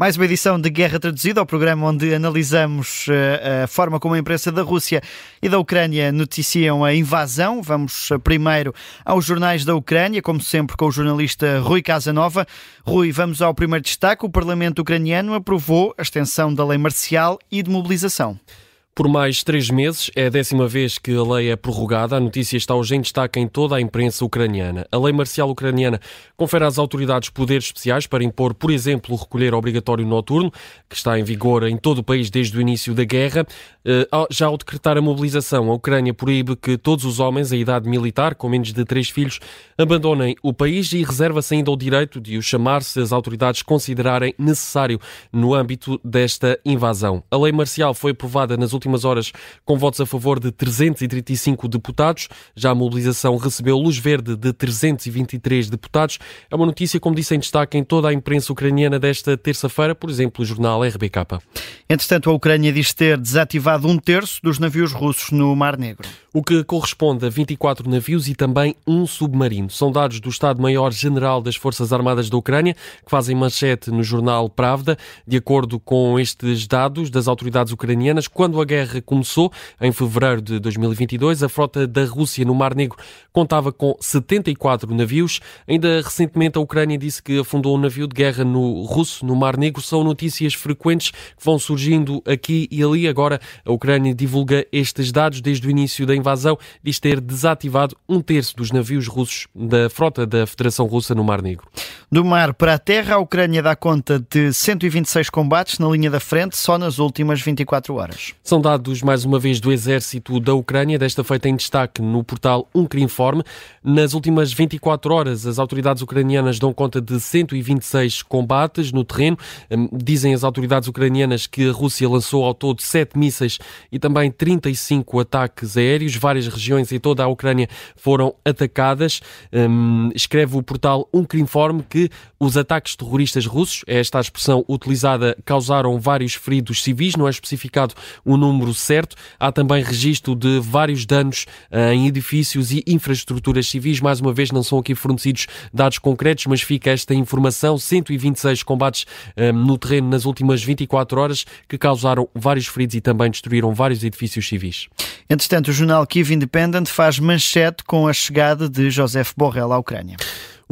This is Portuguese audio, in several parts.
Mais uma edição de Guerra Traduzida, ao programa onde analisamos eh, a forma como a imprensa da Rússia e da Ucrânia noticiam a invasão. Vamos eh, primeiro aos jornais da Ucrânia, como sempre com o jornalista Rui Casanova. Rui, vamos ao primeiro destaque. O Parlamento ucraniano aprovou a extensão da lei marcial e de mobilização por mais três meses. É a décima vez que a lei é prorrogada. A notícia está hoje em destaque em toda a imprensa ucraniana. A lei marcial ucraniana confere às autoridades poderes especiais para impor, por exemplo, o recolher obrigatório noturno, que está em vigor em todo o país desde o início da guerra. Eh, já ao decretar a mobilização, a Ucrânia proíbe que todos os homens em idade militar, com menos de três filhos, abandonem o país e reserva-se ainda o direito de o chamar se as autoridades considerarem necessário no âmbito desta invasão. A lei marcial foi aprovada nas últimas últimas horas com votos a favor de 335 deputados. Já a mobilização recebeu luz verde de 323 deputados. É uma notícia, como disse, em destaque em toda a imprensa ucraniana desta terça-feira, por exemplo, o jornal RBK. Entretanto, a Ucrânia diz ter desativado um terço dos navios russos no Mar Negro. O que corresponde a 24 navios e também um submarino. São dados do Estado-Maior-General das Forças Armadas da Ucrânia, que fazem manchete no jornal Pravda. De acordo com estes dados das autoridades ucranianas, quando a guerra começou, em fevereiro de 2022, a frota da Rússia no Mar Negro contava com 74 navios. Ainda recentemente a Ucrânia disse que afundou um navio de guerra no russo no Mar Negro. São notícias frequentes que vão surgindo aqui e ali. Agora a Ucrânia divulga estes dados desde o início da invasão, diz ter desativado um terço dos navios russos da frota da Federação Russa no Mar Negro. Do mar para a terra, a Ucrânia dá conta de 126 combates na linha da frente só nas últimas 24 horas. São dados, mais uma vez, do Exército da Ucrânia, desta feita em destaque no portal Uncrinform. Nas últimas 24 horas, as autoridades ucranianas dão conta de 126 combates no terreno. Hum, dizem as autoridades ucranianas que a Rússia lançou ao todo 7 mísseis e também 35 ataques aéreos. Várias regiões em toda a Ucrânia foram atacadas. Hum, escreve o portal Uncrinform que os ataques terroristas russos, esta expressão utilizada, causaram vários feridos civis, não é especificado o número certo. Há também registro de vários danos uh, em edifícios e infraestruturas civis. Mais uma vez, não são aqui fornecidos dados concretos, mas fica esta informação: 126 combates uh, no terreno nas últimas 24 horas que causaram vários feridos e também destruíram vários edifícios civis. Entretanto, o jornal Kiev Independent faz manchete com a chegada de Joseph Borrell à Ucrânia.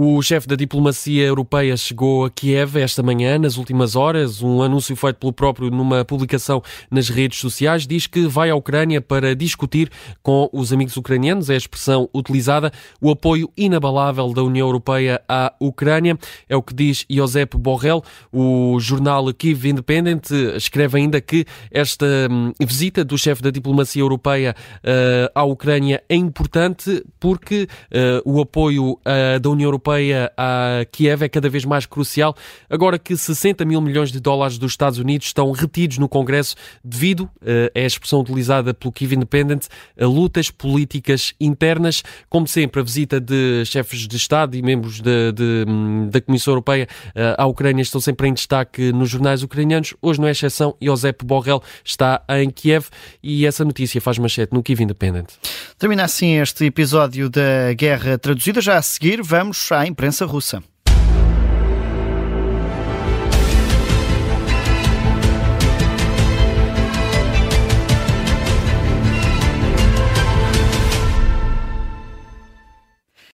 O chefe da diplomacia europeia chegou a Kiev esta manhã, nas últimas horas. Um anúncio feito pelo próprio numa publicação nas redes sociais diz que vai à Ucrânia para discutir com os amigos ucranianos, é a expressão utilizada, o apoio inabalável da União Europeia à Ucrânia. É o que diz Josep Borrell. O jornal Kiev Independent escreve ainda que esta hum, visita do chefe da diplomacia europeia uh, à Ucrânia é importante porque uh, o apoio uh, da União Europeia Europeia a Kiev é cada vez mais crucial, agora que 60 mil milhões de dólares dos Estados Unidos estão retidos no Congresso devido, é a expressão utilizada pelo Kiev Independent, a lutas políticas internas. Como sempre, a visita de chefes de Estado e membros de, de, da Comissão Europeia eh, à Ucrânia estão sempre em destaque nos jornais ucranianos. Hoje não é exceção. Josep Borrell está em Kiev e essa notícia faz manchete no Kiev Independent. Termina assim este episódio da Guerra Traduzida. Já a seguir, vamos à imprensa russa.